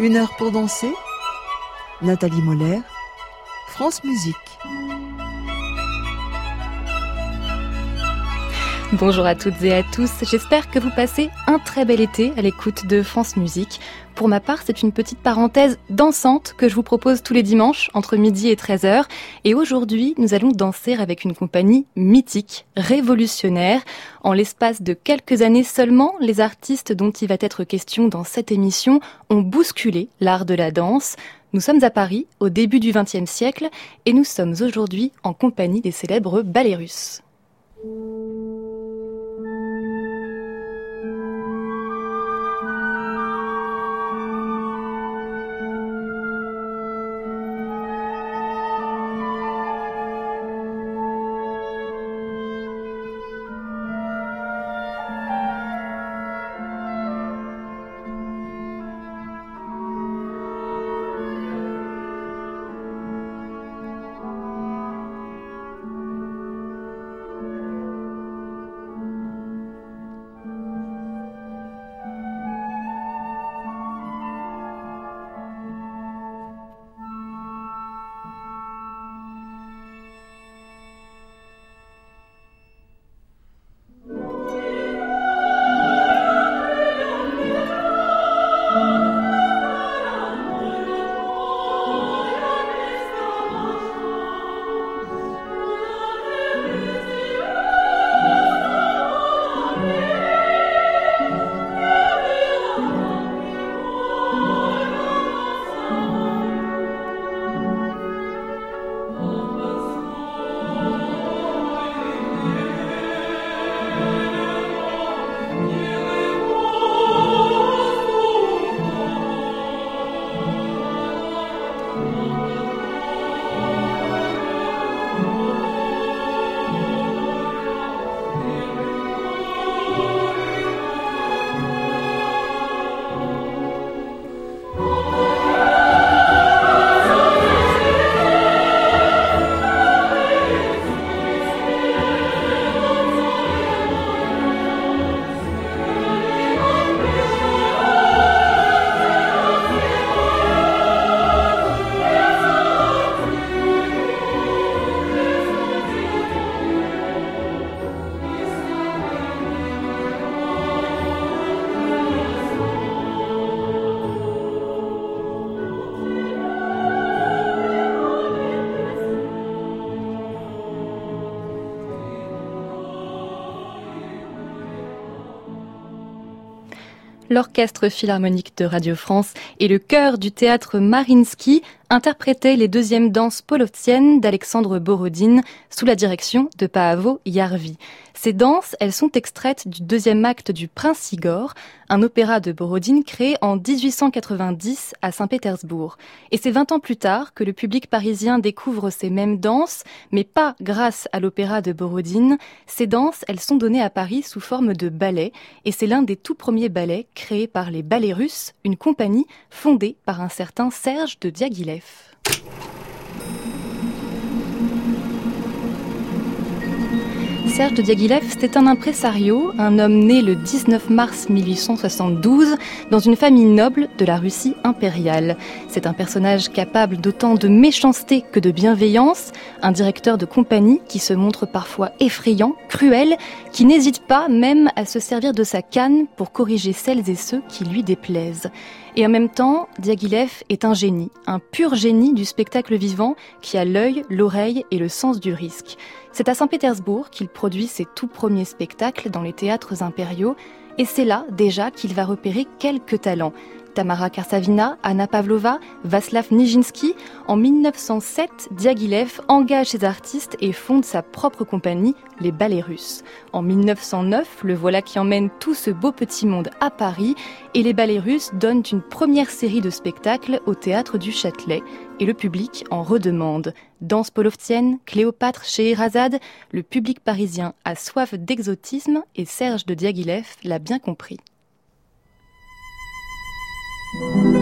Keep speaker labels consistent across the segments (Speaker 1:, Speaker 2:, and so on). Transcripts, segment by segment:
Speaker 1: Une heure pour danser Nathalie Moller, France Musique.
Speaker 2: Bonjour à toutes et à tous, j'espère que vous passez un très bel été à l'écoute de France Musique. Pour ma part, c'est une petite parenthèse dansante que je vous propose tous les dimanches entre midi et 13h. Et aujourd'hui, nous allons danser avec une compagnie mythique, révolutionnaire. En l'espace de quelques années seulement, les artistes dont il va être question dans cette émission ont bousculé l'art de la danse. Nous sommes à Paris au début du XXe siècle et nous sommes aujourd'hui en compagnie des célèbres ballets russes. l'Orchestre philharmonique de Radio France et le chœur du théâtre Marinsky interprétait les deuxièmes danses polovtiennes d'Alexandre Borodine sous la direction de Paavo Yarvi. Ces danses, elles sont extraites du deuxième acte du Prince Igor, un opéra de Borodine créé en 1890 à Saint-Pétersbourg. Et c'est 20 ans plus tard que le public parisien découvre ces mêmes danses, mais pas grâce à l'opéra de Borodine. Ces danses, elles sont données à Paris sous forme de ballet, et c'est l'un des tout premiers ballets créés par les Ballets Russes, une compagnie fondée par un certain Serge de Diaghilev. Serge de Diaghilev, c'était un impresario, un homme né le 19 mars 1872 dans une famille noble de la Russie impériale. C'est un personnage capable d'autant de méchanceté que de bienveillance, un directeur de compagnie qui se montre parfois effrayant, cruel, qui n'hésite pas même à se servir de sa canne pour corriger celles et ceux qui lui déplaisent. Et en même temps, Diaghilev est un génie, un pur génie du spectacle vivant qui a l'œil, l'oreille et le sens du risque. C'est à Saint-Pétersbourg qu'il produit ses tout premiers spectacles dans les théâtres impériaux et c'est là déjà qu'il va repérer quelques talents. Tamara Karsavina, Anna Pavlova, Vaslav Nijinsky. En 1907, Diaghilev engage ses artistes et fonde sa propre compagnie, les Ballets Russes. En 1909, le voilà qui emmène tout ce beau petit monde à Paris et les Ballets Russes donnent une première série de spectacles au théâtre du Châtelet et le public en redemande. Danse polovtienne, Cléopâtre chez Erazade, le public parisien a soif d'exotisme et Serge de Diaghilev l'a bien compris. Thank you.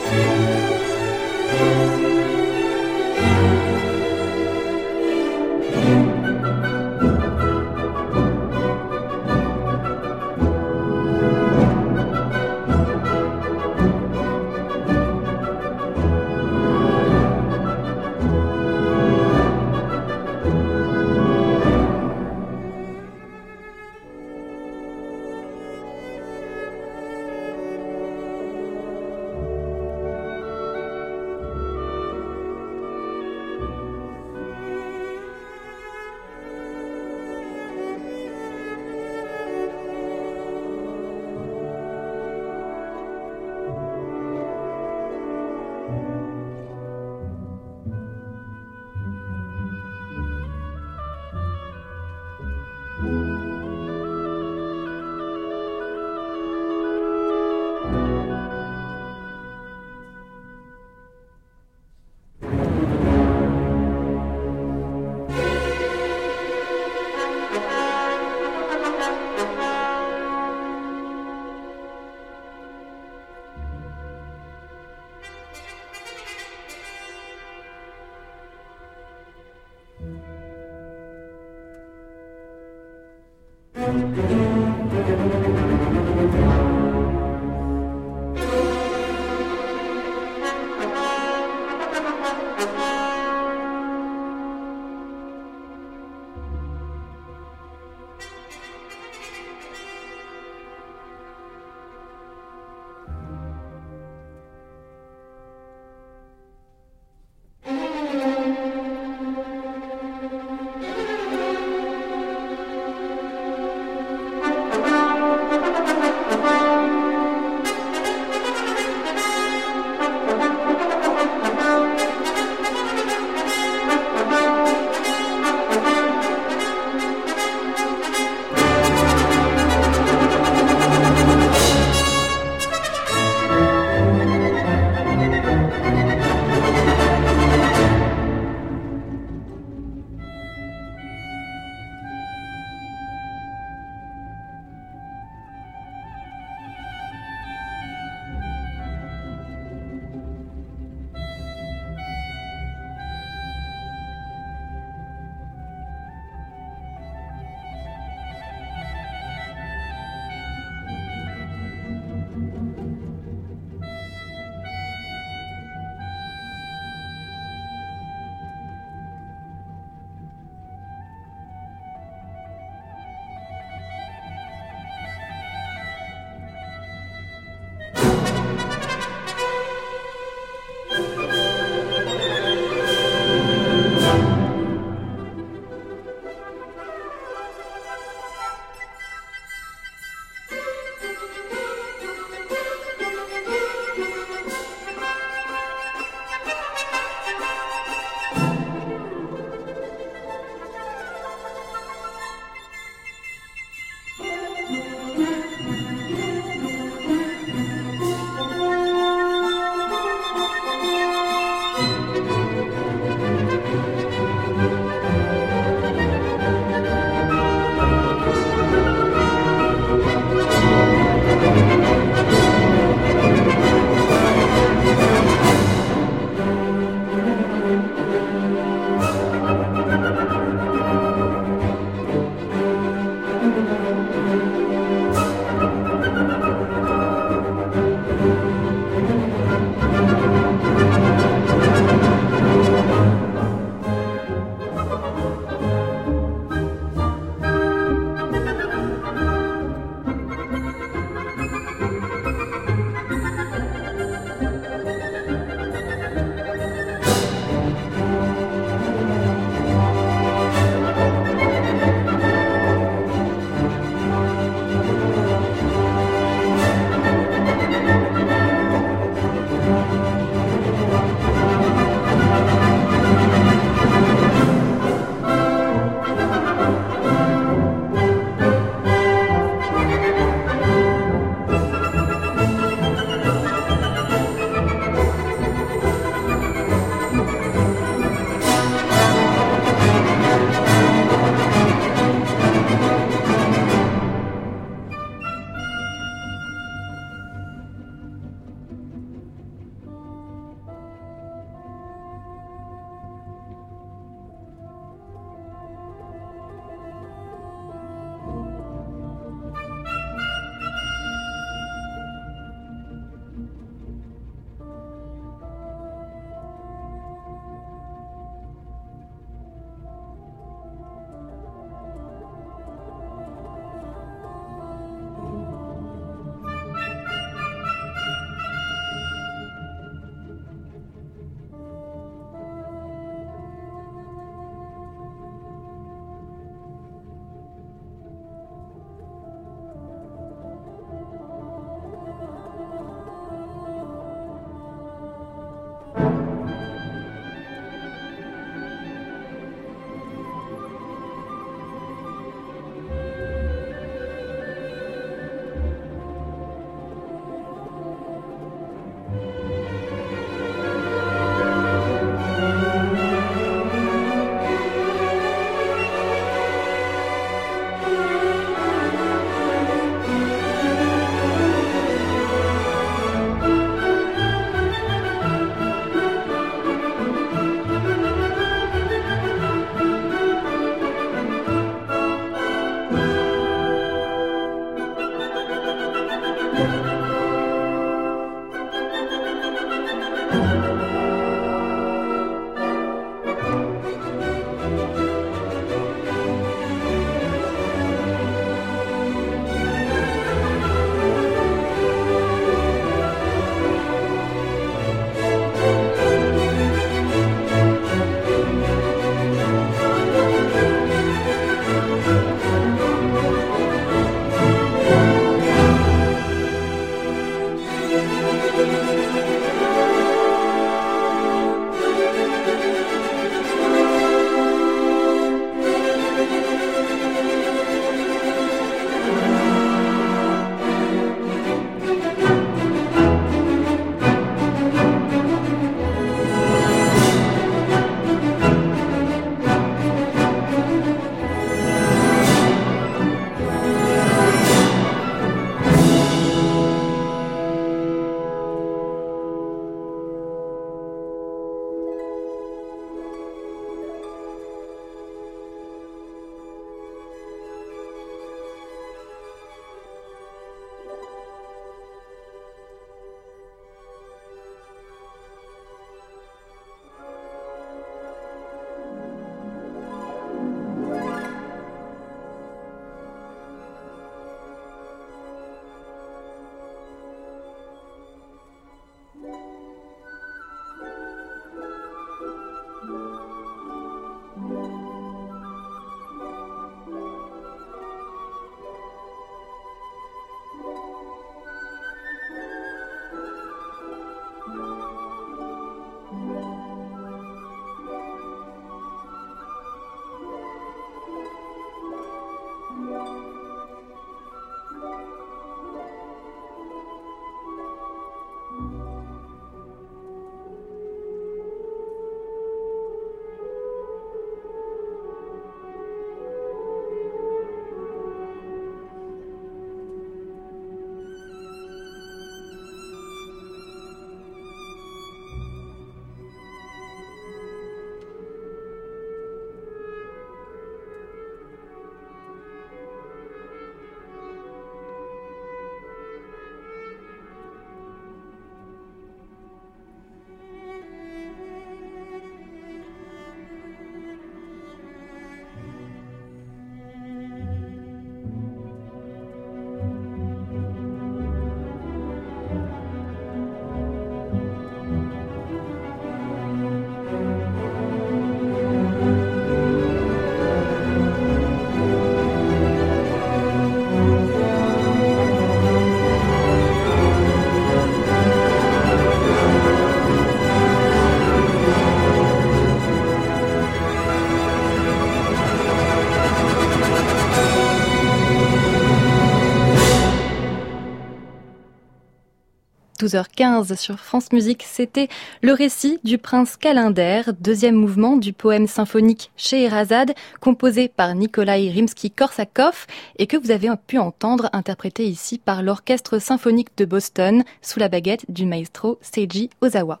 Speaker 2: 12h15 sur France Musique, c'était le récit du prince Calender, deuxième mouvement du poème symphonique Scheherazade, composé par Nikolai Rimsky-Korsakov et que vous avez pu entendre interprété ici par l'Orchestre symphonique de Boston sous la baguette du maestro Seiji Ozawa.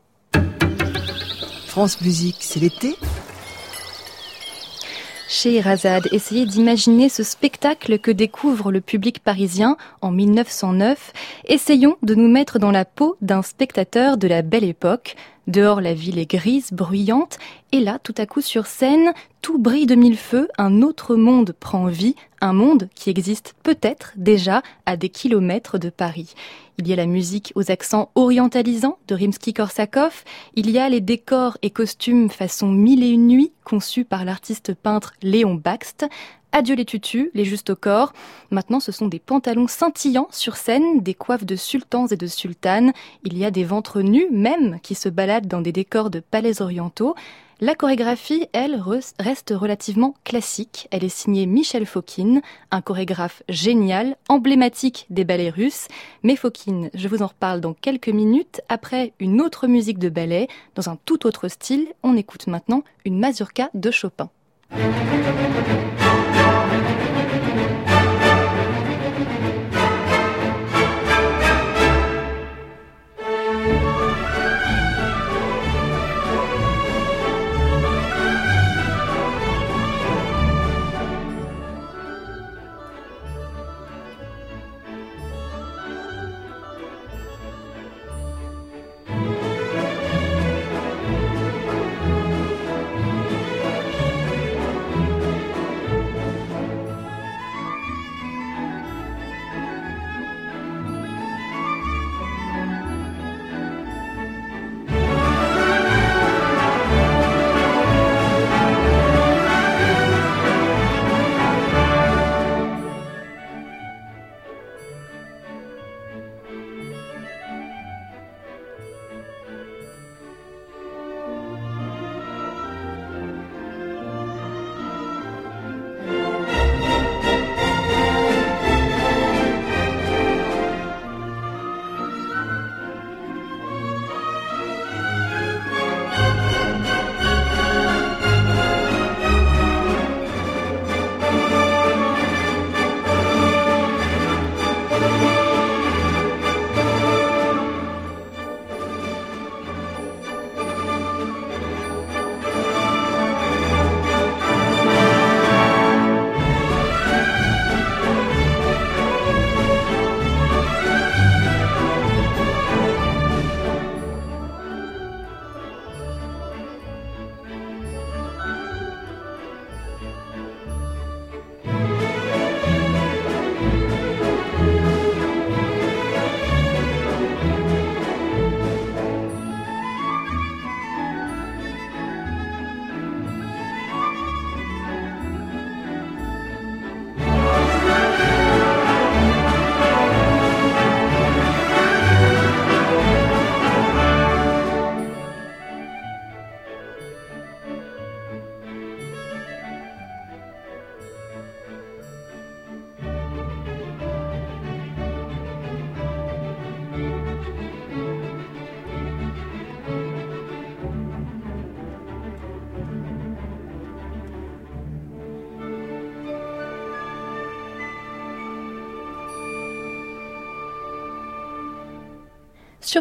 Speaker 1: France Musique, c'est l'été
Speaker 2: chez Razad, essayez d'imaginer ce spectacle que découvre le public parisien en 1909. Essayons de nous mettre dans la peau d'un spectateur de la belle époque. Dehors, la ville est grise, bruyante, et là, tout à coup, sur scène, tout brille de mille feux, un autre monde prend vie, un monde qui existe peut-être déjà à des kilomètres de Paris. Il y a la musique aux accents orientalisants de Rimsky-Korsakov, il y a les décors et costumes façon mille et une nuits conçus par l'artiste peintre Léon Baxt, Adieu les tutus, les justes au corps. Maintenant, ce sont des pantalons scintillants sur scène, des coiffes de sultans et de sultanes. Il y a des ventres nus même qui se baladent dans des décors de palais orientaux. La chorégraphie, elle, reste relativement classique. Elle est signée Michel Fokine, un chorégraphe génial, emblématique des ballets russes. Mais Fokine, je vous en reparle dans quelques minutes. Après une autre musique de ballet, dans un tout autre style, on écoute maintenant une mazurka de Chopin.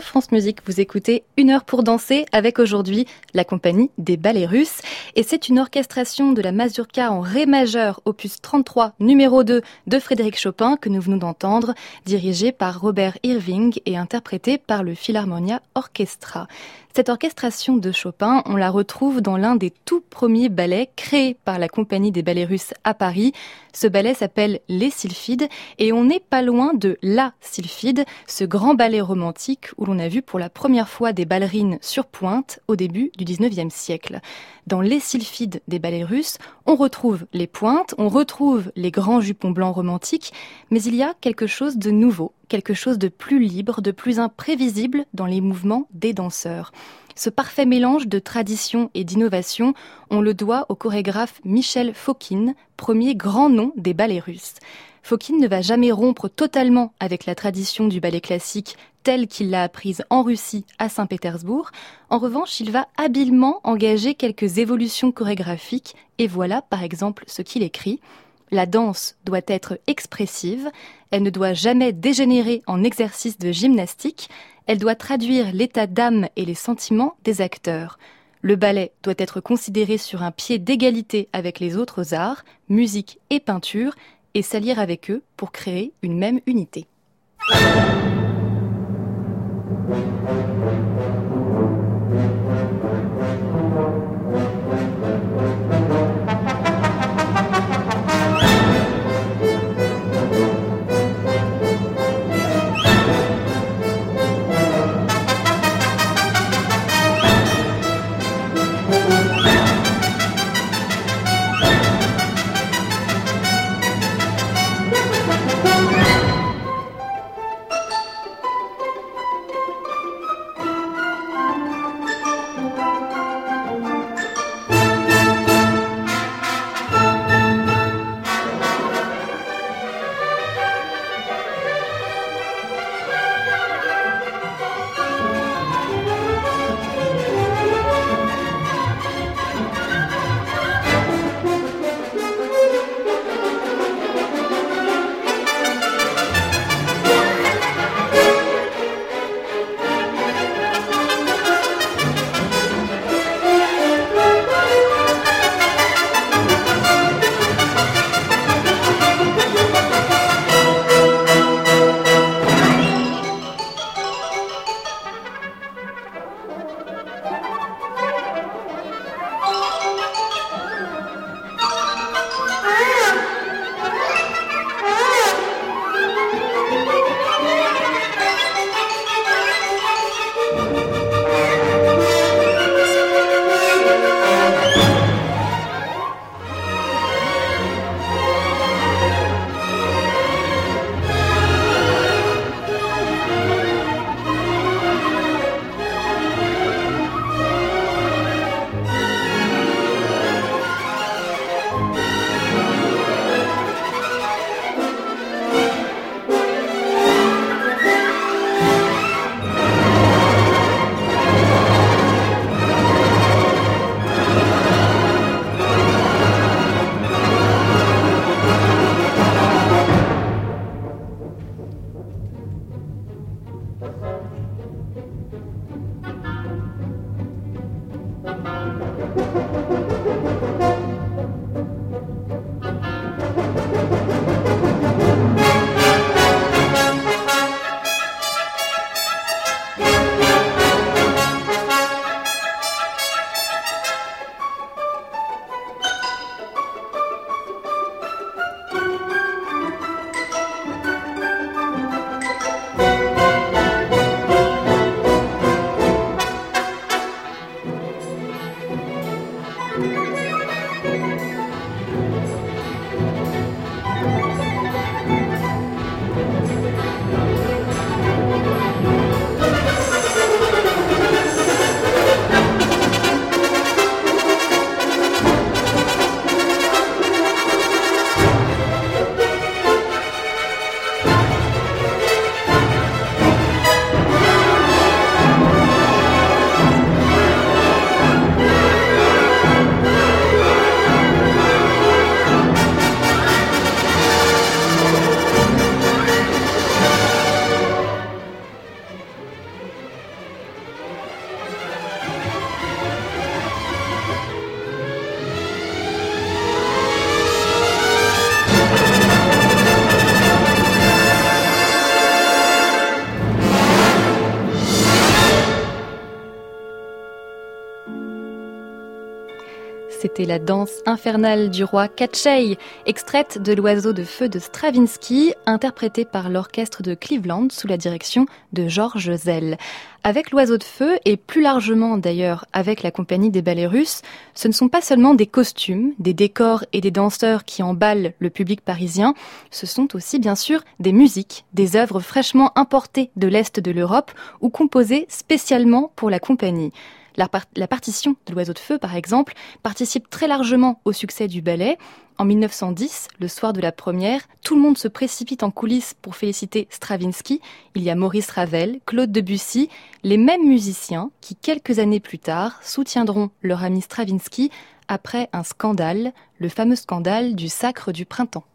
Speaker 2: France Musique, vous écoutez Une heure pour danser avec aujourd'hui la compagnie des ballets russes. Et c'est une orchestration de la mazurka en ré majeur, opus 33, numéro 2 de Frédéric Chopin que nous venons d'entendre, dirigée par Robert Irving et interprétée par le Philharmonia Orchestra. Cette orchestration de Chopin, on la retrouve dans l'un des tout premiers ballets créés par la compagnie des ballets russes à Paris. Ce ballet s'appelle Les Sylphides et on n'est pas loin de La Sylphide, ce grand ballet romantique où l'on a vu pour la première fois des ballerines sur pointe au début du 19e siècle. Dans Les Sylphides des ballets russes, on retrouve les pointes, on retrouve les grands jupons blancs romantiques, mais il y a quelque chose de nouveau quelque chose de plus libre, de plus imprévisible dans les mouvements des danseurs. Ce parfait mélange de tradition et d'innovation, on le doit au chorégraphe Michel Fokine, premier grand nom des ballets russes. Fokine ne va jamais rompre totalement avec la tradition du ballet classique telle qu'il l'a apprise en Russie à Saint-Pétersbourg. En revanche, il va habilement engager quelques évolutions chorégraphiques et voilà par exemple ce qu'il écrit. La danse doit être expressive, elle ne doit jamais dégénérer en exercice de gymnastique, elle doit traduire l'état d'âme et les sentiments des acteurs. Le ballet doit être considéré sur un pied d'égalité avec les autres arts, musique et peinture, et s'allier avec eux pour créer une même unité. C'était la danse infernale du roi Katchei, extraite de l'oiseau de feu de Stravinsky, interprétée par l'orchestre de Cleveland sous la direction de Georges Zell. Avec l'oiseau de feu et plus largement d'ailleurs avec la compagnie des ballets russes, ce ne sont pas seulement des costumes, des décors et des danseurs qui emballent le public parisien, ce sont aussi bien sûr des musiques, des œuvres fraîchement importées de l'Est de l'Europe ou composées spécialement pour la compagnie. La, partition de l'Oiseau de Feu, par exemple, participe très largement au succès du ballet. En 1910, le soir de la première, tout le monde se précipite en coulisses pour féliciter Stravinsky. Il y a Maurice Ravel, Claude Debussy, les mêmes musiciens qui, quelques années plus tard, soutiendront leur ami Stravinsky après un scandale, le fameux scandale du sacre du printemps.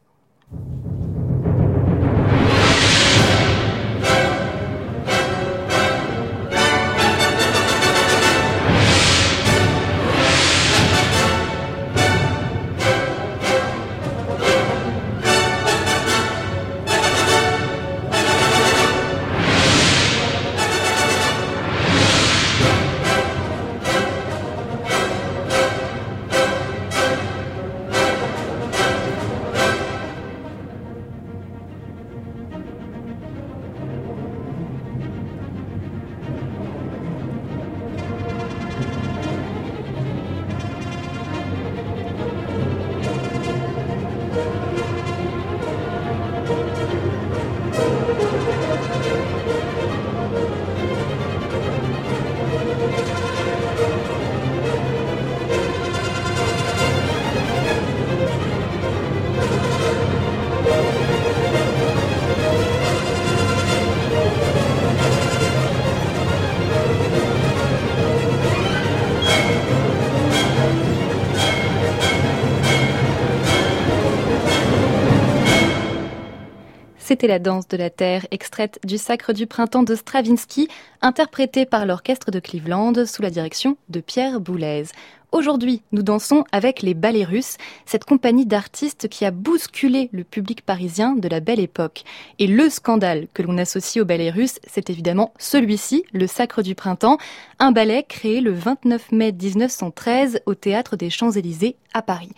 Speaker 2: C'était la danse de la terre, extraite du Sacre du printemps de Stravinsky, interprétée par l'orchestre de Cleveland sous la direction de Pierre Boulez. Aujourd'hui, nous dansons avec les ballets russes, cette compagnie d'artistes qui a bousculé le public parisien de la belle époque. Et le scandale que l'on associe aux ballets russes, c'est évidemment celui-ci, le Sacre du Printemps, un ballet créé le 29 mai 1913 au théâtre des Champs-Élysées à Paris.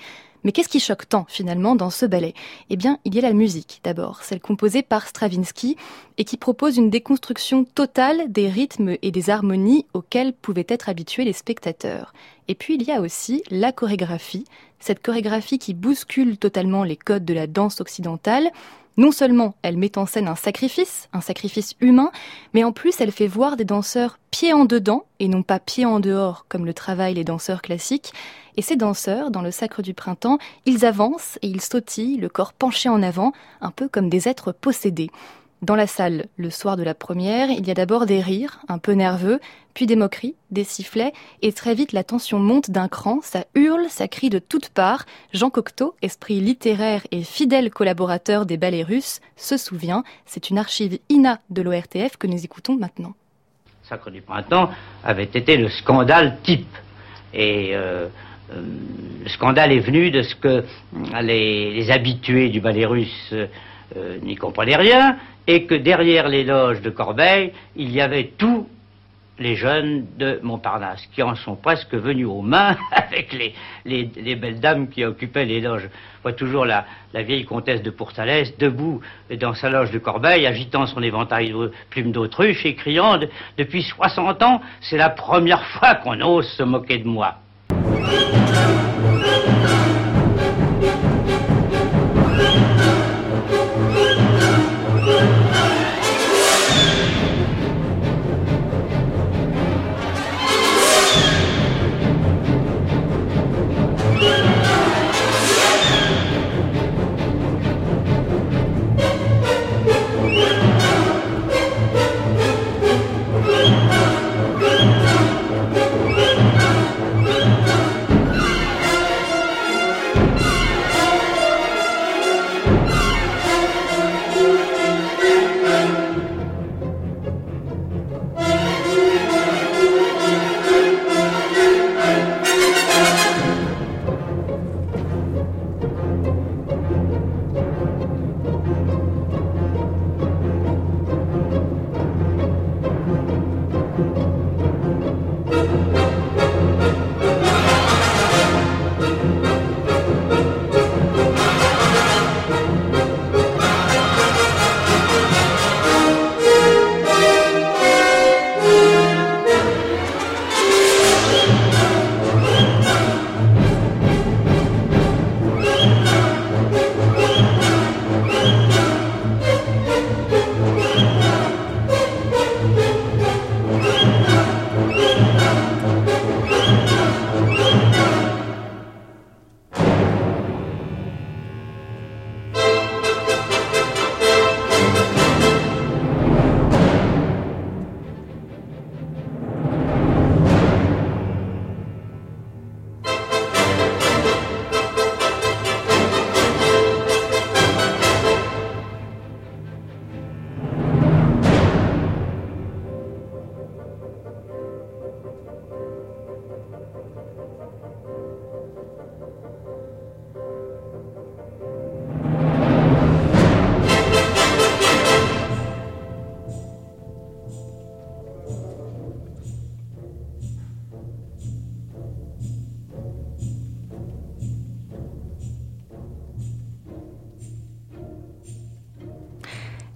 Speaker 2: Mais qu'est-ce qui choque tant finalement dans ce ballet? Eh bien, il y a la musique d'abord, celle composée par Stravinsky et qui propose une déconstruction totale des rythmes et des harmonies auxquels pouvaient être habitués les spectateurs. Et puis il y a aussi la chorégraphie, cette chorégraphie qui bouscule totalement les codes de la danse occidentale non seulement elle met en scène un sacrifice, un sacrifice humain, mais en plus elle fait voir des danseurs pieds en dedans et non pas pieds en dehors comme le travaillent les danseurs classiques. Et ces danseurs, dans le sacre du printemps, ils avancent et ils sautillent, le corps penché en avant, un peu comme des êtres possédés. Dans la salle, le soir de la première, il y a d'abord des rires, un peu nerveux, puis des moqueries, des sifflets, et très vite la tension monte d'un cran, ça hurle, ça crie de toutes parts. Jean Cocteau, esprit littéraire et fidèle collaborateur des ballets russes, se souvient, c'est une archive INA de l'ORTF que nous écoutons maintenant.
Speaker 3: Sacre du printemps avait été le scandale type. Et euh, euh, le scandale est venu de ce que les, habitués du ballet russe euh, n'y comprenaient rien, et que derrière les loges de Corbeil, il y avait tous les jeunes de Montparnasse, qui en sont presque venus aux mains avec les, les, belles dames qui occupaient les loges. Je vois toujours la, la vieille comtesse de Pourtalès debout dans sa loge de Corbeil, agitant son éventail de plumes d'autruche et criant Depuis 60 ans, c'est la première fois qu'on ose se moquer de moi.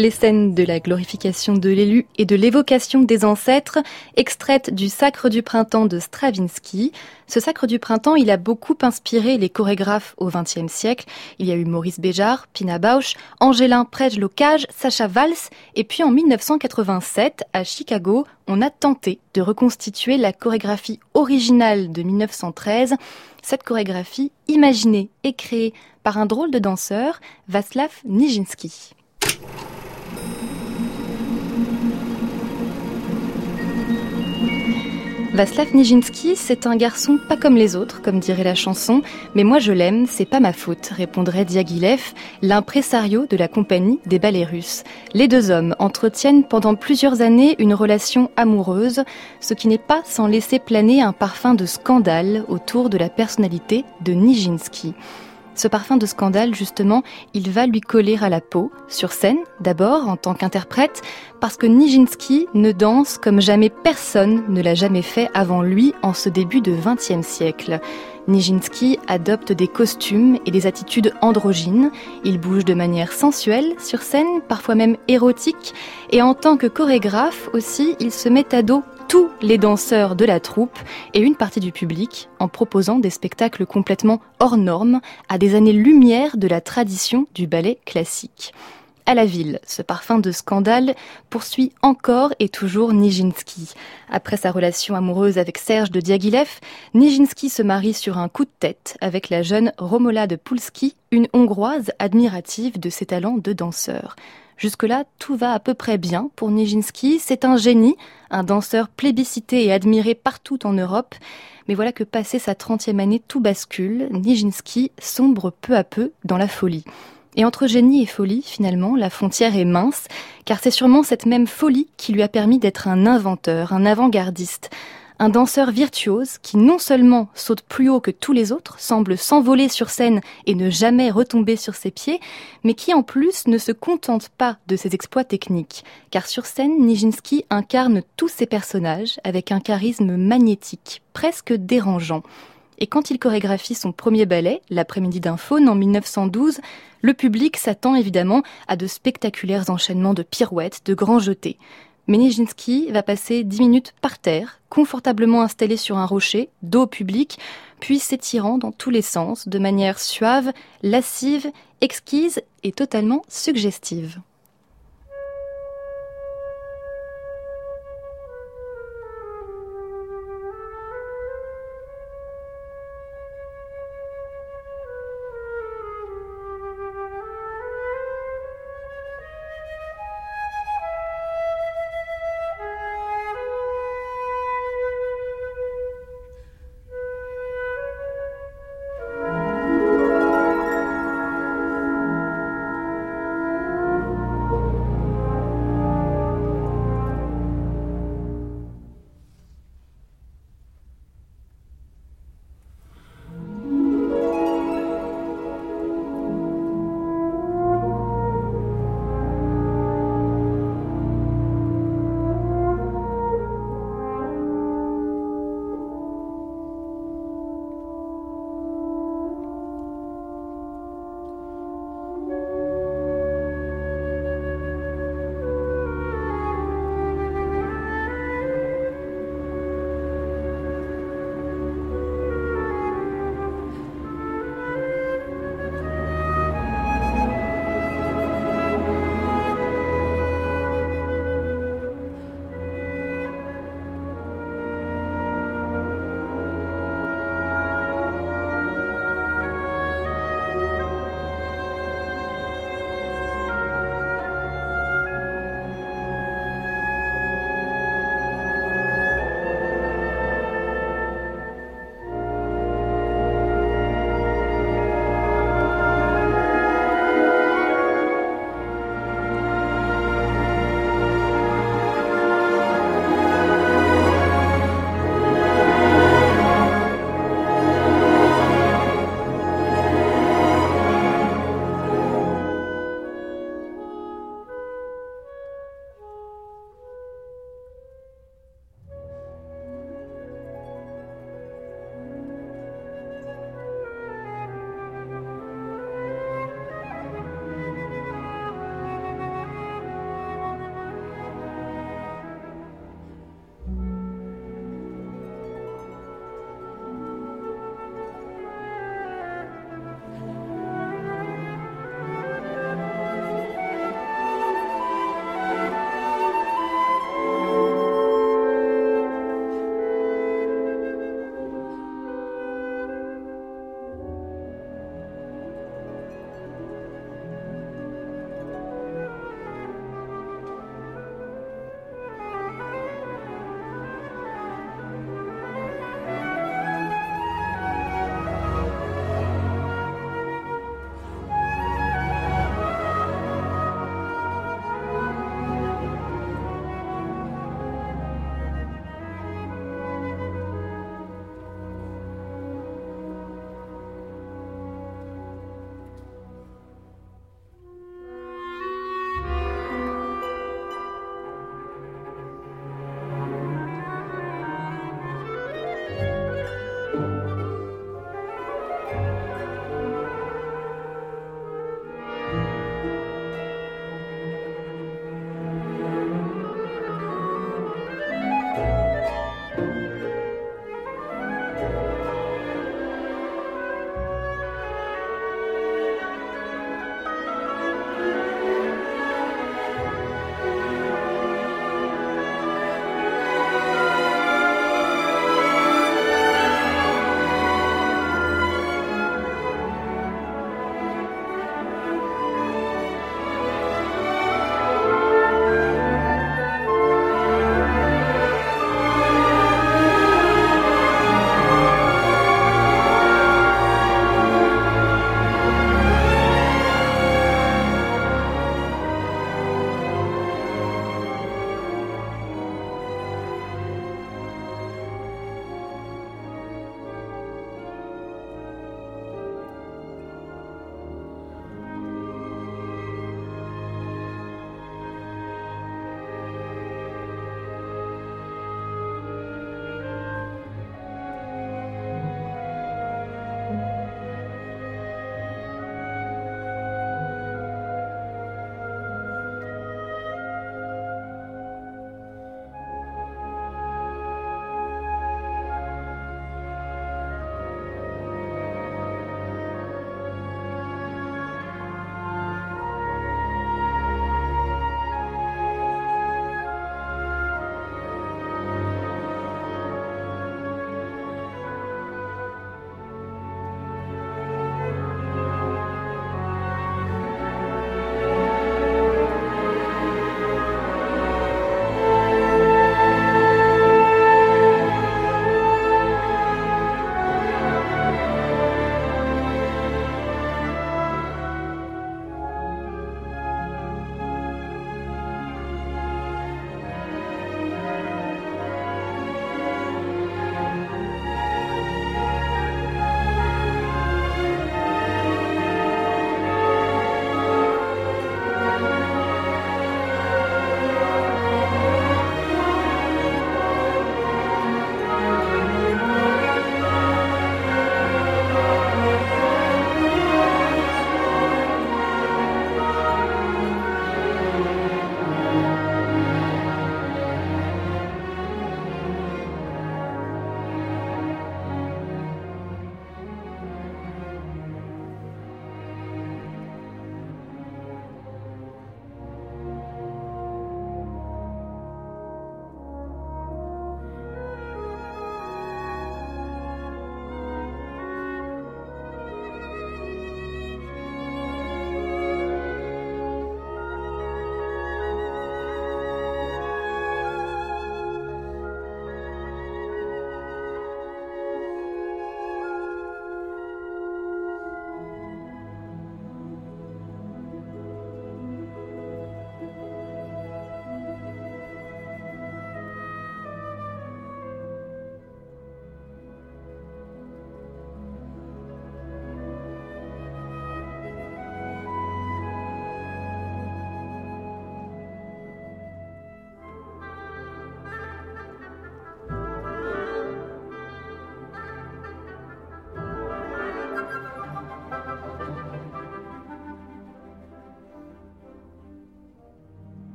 Speaker 2: Les scènes de la glorification de l'élu et de l'évocation des ancêtres, extraites du Sacre du printemps de Stravinsky. Ce Sacre du printemps, il a beaucoup inspiré les chorégraphes au XXe siècle. Il y a eu Maurice Béjart, Pina Bausch, Angélin Prège-Locage, Sacha Valls, et puis en 1987, à Chicago, on a tenté de reconstituer la chorégraphie originale de 1913 cette chorégraphie imaginée et créée par un drôle de danseur, Vaslav Nijinsky. Vaslav Nijinsky, c'est un garçon pas comme les autres, comme dirait la chanson, mais moi je l'aime, c'est pas ma faute, répondrait Diaghilev, l'impresario de la compagnie des ballets russes. Les deux hommes entretiennent pendant plusieurs années une relation amoureuse, ce qui n'est pas sans laisser planer un parfum de scandale autour de la personnalité de Nijinsky. Ce parfum de scandale, justement, il va lui coller à la peau, sur scène d'abord en tant qu'interprète, parce que Nijinsky ne danse comme jamais personne ne l'a jamais fait avant lui en ce début de XXe siècle. Nijinsky adopte des costumes et des attitudes androgynes, il bouge de manière sensuelle sur scène, parfois même érotique, et en tant que chorégraphe aussi, il se met à dos tous les danseurs de la troupe et une partie du public en proposant des spectacles complètement hors normes à des années-lumière de la tradition du ballet classique. À la ville, ce parfum de scandale poursuit encore et toujours Nijinsky. Après sa relation amoureuse avec Serge de Diaghilev, Nijinsky se marie sur un coup de tête avec la jeune Romola de Pulski, une Hongroise admirative de ses talents de danseur. Jusque-là, tout va à peu près bien pour Nijinsky. C'est un génie, un danseur plébiscité et admiré partout en Europe. Mais voilà que passé sa 30e année, tout bascule. Nijinsky sombre peu à peu dans la folie. Et entre génie et folie, finalement, la frontière est mince, car c'est sûrement cette même folie qui lui a permis d'être un inventeur, un avant-gardiste, un danseur virtuose qui non seulement saute plus haut que tous les autres, semble s'envoler sur scène et ne jamais retomber sur ses pieds, mais qui en plus ne se contente pas de ses exploits techniques. Car sur scène, Nijinsky incarne tous ses personnages avec un charisme magnétique, presque dérangeant. Et quand il chorégraphie son premier ballet, L'après-midi d'un faune en 1912, le public s'attend évidemment à de spectaculaires enchaînements de pirouettes, de grands jetés. Nijinsky va passer dix minutes par terre, confortablement installé sur un rocher, dos au public, puis s'étirant dans tous les sens de manière suave, lascive, exquise et totalement suggestive.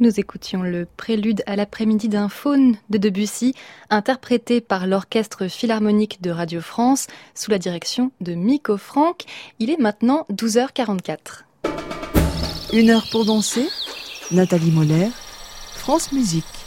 Speaker 2: Nous écoutions le prélude à l'après-midi d'un faune de Debussy, interprété par l'Orchestre Philharmonique de Radio France sous la direction de Miko Franck. Il est maintenant 12h44.
Speaker 1: Une heure pour danser, Nathalie Moller, France Musique.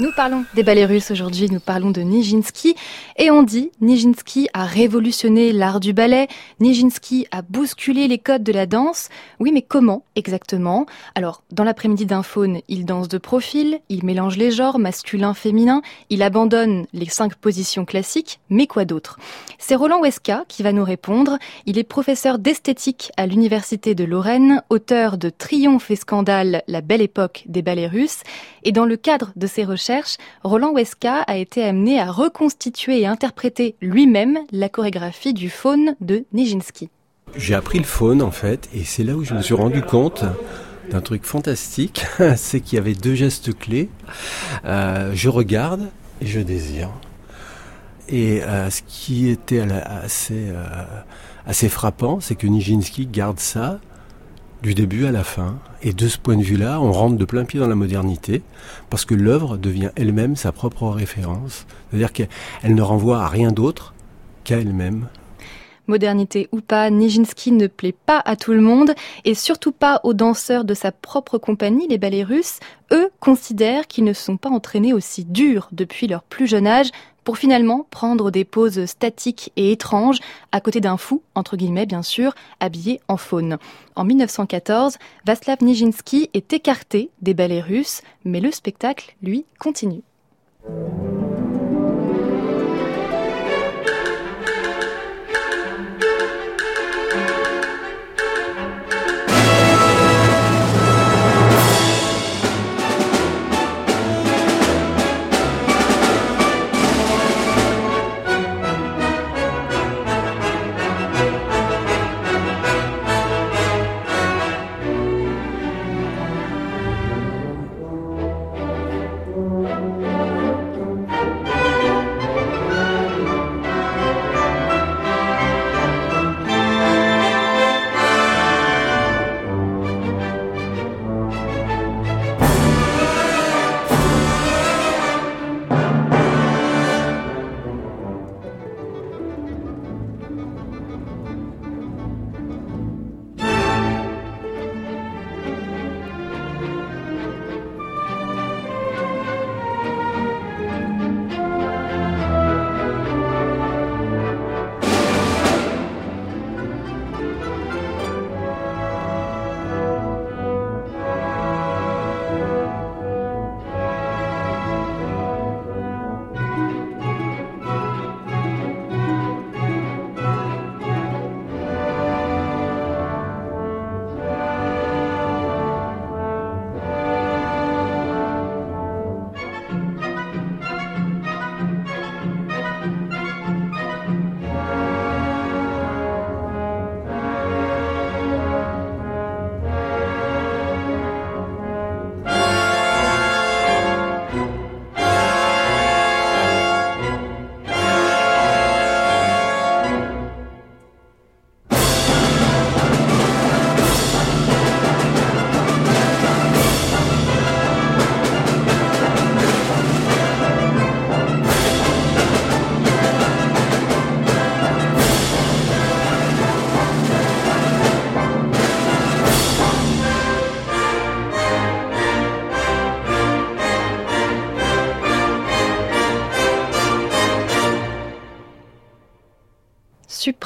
Speaker 2: Nous parlons des ballets russes aujourd'hui, nous parlons de Nijinsky et on dit Nijinsky a révolutionné l'art du ballet, Nijinsky a bousculé les codes de la danse. Oui, mais comment exactement? Alors, dans l'après-midi d'un faune, il danse de profil, il mélange les genres masculin, féminin, il abandonne les cinq positions classiques, mais quoi d'autre? C'est Roland Weska qui va nous répondre. Il est professeur d'esthétique à l'université de Lorraine, auteur de Triomphe et scandale, la belle époque des ballets russes et dans le cadre de ses recherches Roland Weska a été amené à reconstituer et interpréter lui-même la chorégraphie du faune de Nijinsky.
Speaker 4: J'ai appris le faune en fait, et c'est là où je me suis rendu compte d'un truc fantastique, c'est qu'il y avait deux gestes clés. Euh, je regarde et je désire. Et euh, ce qui était assez, euh, assez frappant, c'est que Nijinsky garde ça du début à la fin. Et de ce point de vue-là, on rentre de plein pied dans la modernité, parce que l'œuvre devient elle-même sa propre référence. C'est-à-dire qu'elle ne renvoie à rien d'autre qu'à elle-même.
Speaker 2: Modernité ou pas, Nijinsky ne plaît pas à tout le monde et surtout pas aux danseurs de sa propre compagnie, les ballets russes. Eux considèrent qu'ils ne sont pas entraînés aussi dur depuis leur plus jeune âge pour finalement prendre des poses statiques et étranges à côté d'un fou, entre guillemets bien sûr, habillé en faune. En 1914, Vaslav Nijinsky est écarté des ballets russes, mais le spectacle, lui, continue.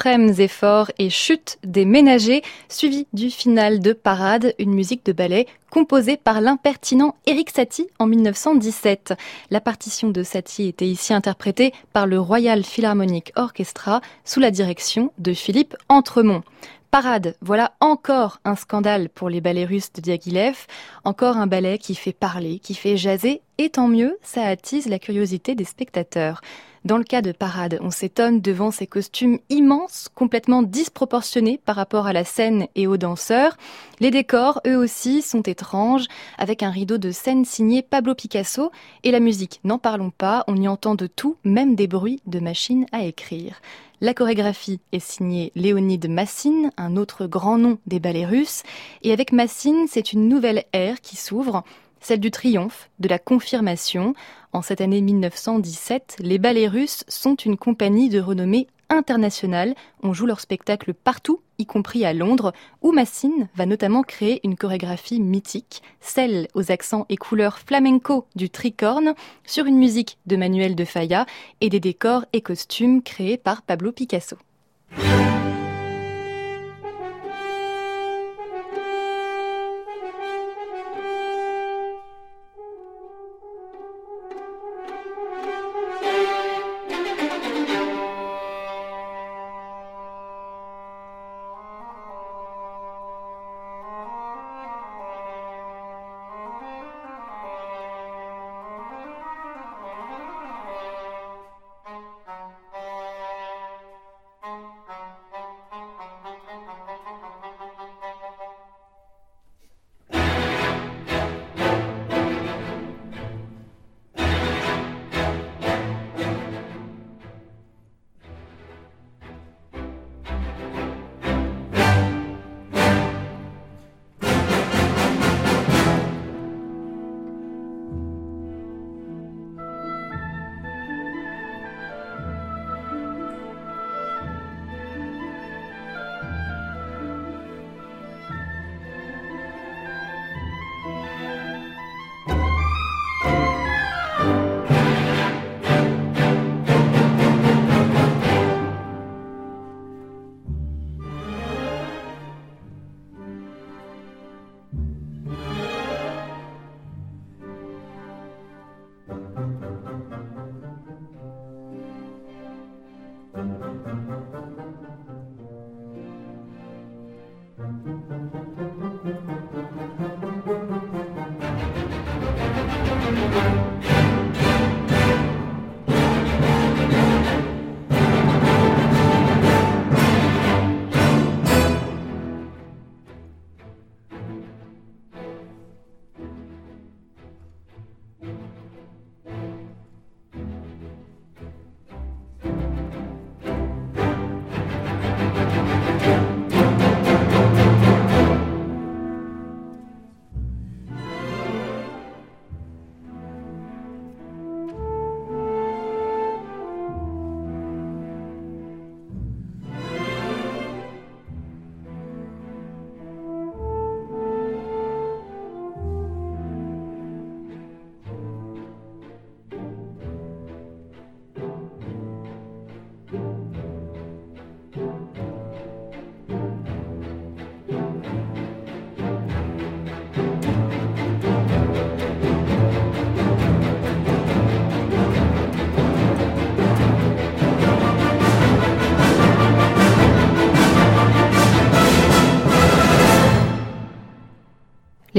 Speaker 2: Suprêmes efforts et chute des ménagers, suivi du final de Parade, une musique de ballet composée par l'impertinent Eric Satie en 1917. La partition de Satie était ici interprétée par le Royal Philharmonic Orchestra sous la direction de Philippe Entremont. Parade, voilà encore un scandale pour les ballets russes de Diaghilev, encore un ballet qui fait parler, qui fait jaser, et tant mieux, ça attise la curiosité des spectateurs. Dans le cas de Parade, on s'étonne devant ces costumes immenses, complètement disproportionnés par rapport à la scène et aux danseurs. Les décors, eux aussi, sont étranges, avec un rideau de scène signé Pablo Picasso. Et la musique, n'en parlons pas, on y entend de tout, même des bruits de machines à écrire. La chorégraphie est signée Léonide Massine, un autre grand nom des ballets russes. Et avec Massine, c'est une nouvelle ère qui s'ouvre celle du triomphe, de la confirmation. En cette année 1917, les ballets russes sont une compagnie de renommée internationale. On joue leur spectacle partout, y compris à Londres, où Massine va notamment créer une chorégraphie mythique, celle aux accents et couleurs flamenco du tricorne, sur une musique de Manuel de Falla et des décors et costumes créés par Pablo Picasso.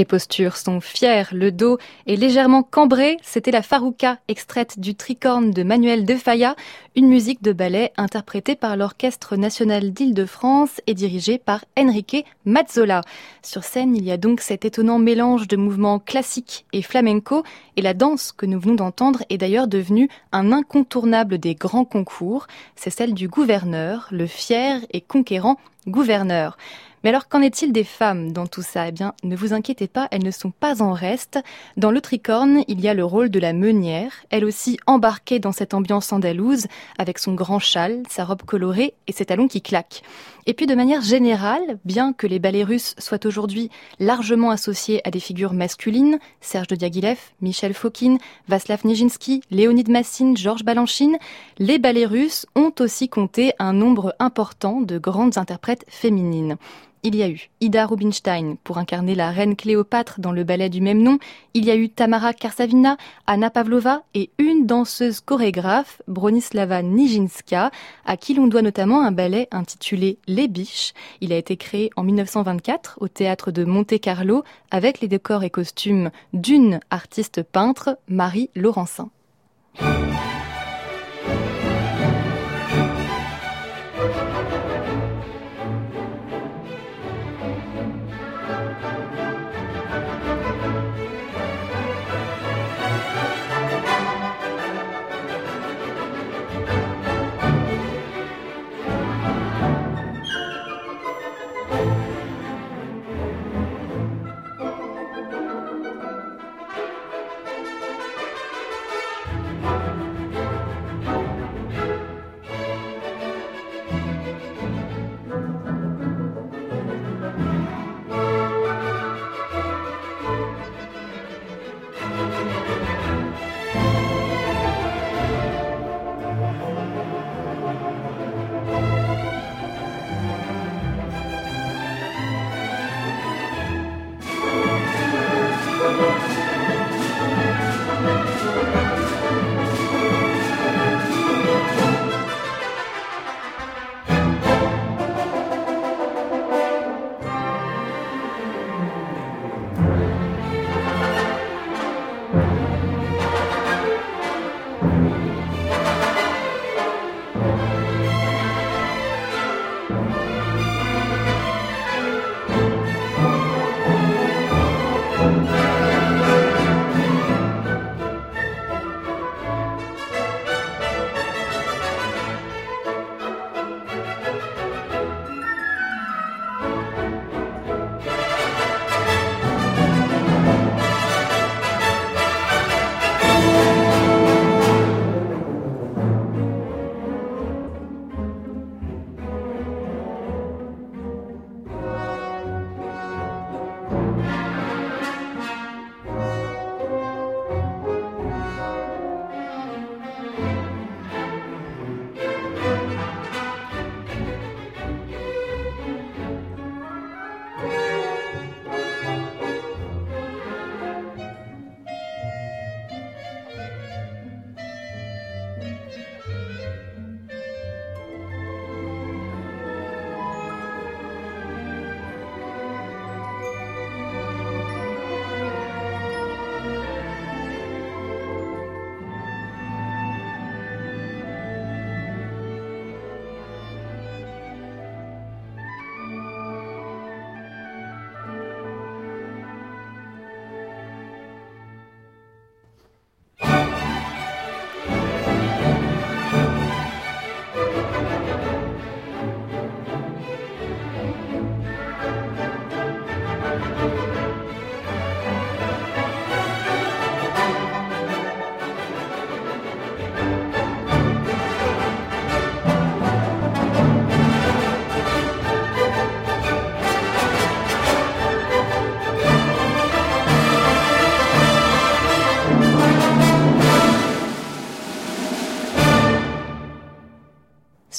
Speaker 2: Postures sont fières, le dos est légèrement cambré. C'était la Farouka, extraite du tricorne de Manuel de Falla, une musique de ballet interprétée par l'Orchestre national d'Île-de-France et dirigée par Enrique Mazzola. Sur scène, il y a donc cet étonnant mélange de mouvements classiques et flamenco, et la danse que nous venons d'entendre est d'ailleurs devenue un incontournable des grands concours. C'est celle du gouverneur, le fier et conquérant gouverneur. Mais alors, qu'en est-il des femmes dans tout ça? Eh bien, ne vous inquiétez pas, elles ne sont pas en reste. Dans le tricorne, il y a le rôle de la meunière, elle aussi embarquée dans cette ambiance andalouse, avec son grand châle, sa robe colorée et ses talons qui claquent. Et puis, de manière générale, bien que les ballets russes soient aujourd'hui largement associés à des figures masculines, Serge de Diaghilev, Michel Fokine, Vaslav Nijinsky, Léonide Massine, Georges Balanchine, les ballets russes ont aussi compté un nombre important de grandes interprètes féminines. Il y a eu Ida Rubinstein pour incarner la reine Cléopâtre dans le ballet du même nom. Il y a eu Tamara Karsavina, Anna Pavlova et une danseuse chorégraphe, Bronislava Nijinska, à qui l'on doit notamment un ballet intitulé Les Biches. Il a été créé en 1924 au théâtre de Monte-Carlo avec les décors et costumes d'une artiste peintre, Marie Laurencin.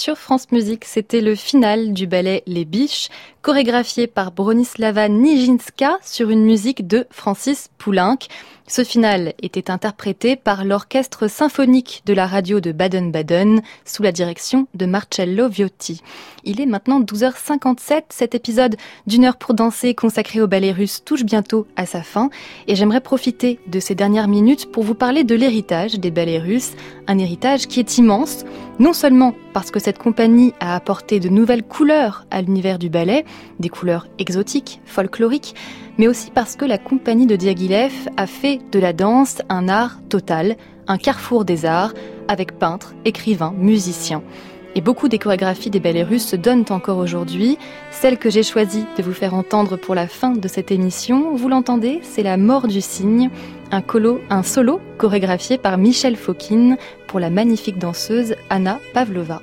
Speaker 2: Sur France Musique. C'était le final du ballet Les Biches, chorégraphié par Bronislava Nijinska sur une musique de Francis Poulenc. Ce final était interprété par l'orchestre symphonique de la radio de Baden-Baden sous la direction de Marcello Viotti. Il est maintenant 12h57. Cet épisode d'une heure pour danser consacré au ballet russe touche bientôt à sa fin et j'aimerais profiter de ces dernières minutes pour vous parler de l'héritage des ballets russes, un héritage qui est immense, non seulement parce que cette compagnie a apporté de nouvelles couleurs à l'univers du ballet, des couleurs exotiques, folkloriques, mais aussi parce que la compagnie de Diaghilev a fait de la danse un art total, un carrefour des arts, avec peintres, écrivains, musiciens. Et beaucoup des chorégraphies des ballets russes se donnent encore aujourd'hui. Celle que j'ai choisi de vous faire entendre pour la fin de cette émission, vous l'entendez, c'est La mort du cygne, un, un solo chorégraphié par Michel Fokine pour la magnifique danseuse Anna Pavlova.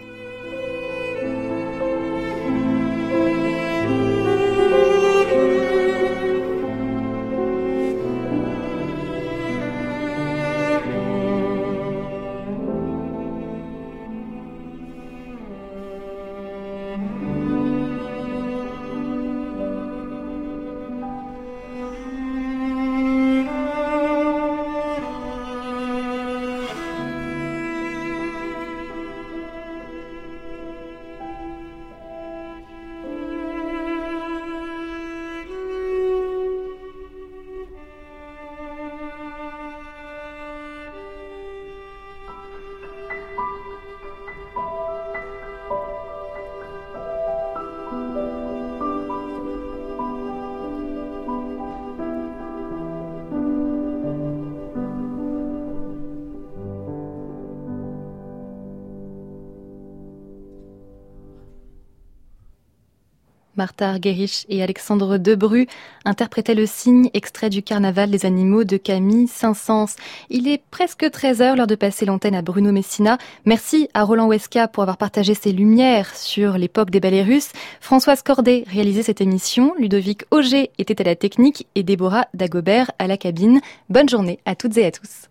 Speaker 2: Martha Argerich et Alexandre Debru interprétaient le signe extrait du Carnaval des animaux de Camille Saint-Saëns. Il est presque 13 heures, l'heure de passer l'antenne à Bruno Messina. Merci à Roland Weska pour avoir partagé ses lumières sur l'époque des ballets russes. Françoise Cordet réalisait cette émission. Ludovic Auger était à la technique et Déborah Dagobert à la cabine. Bonne journée à toutes et à tous.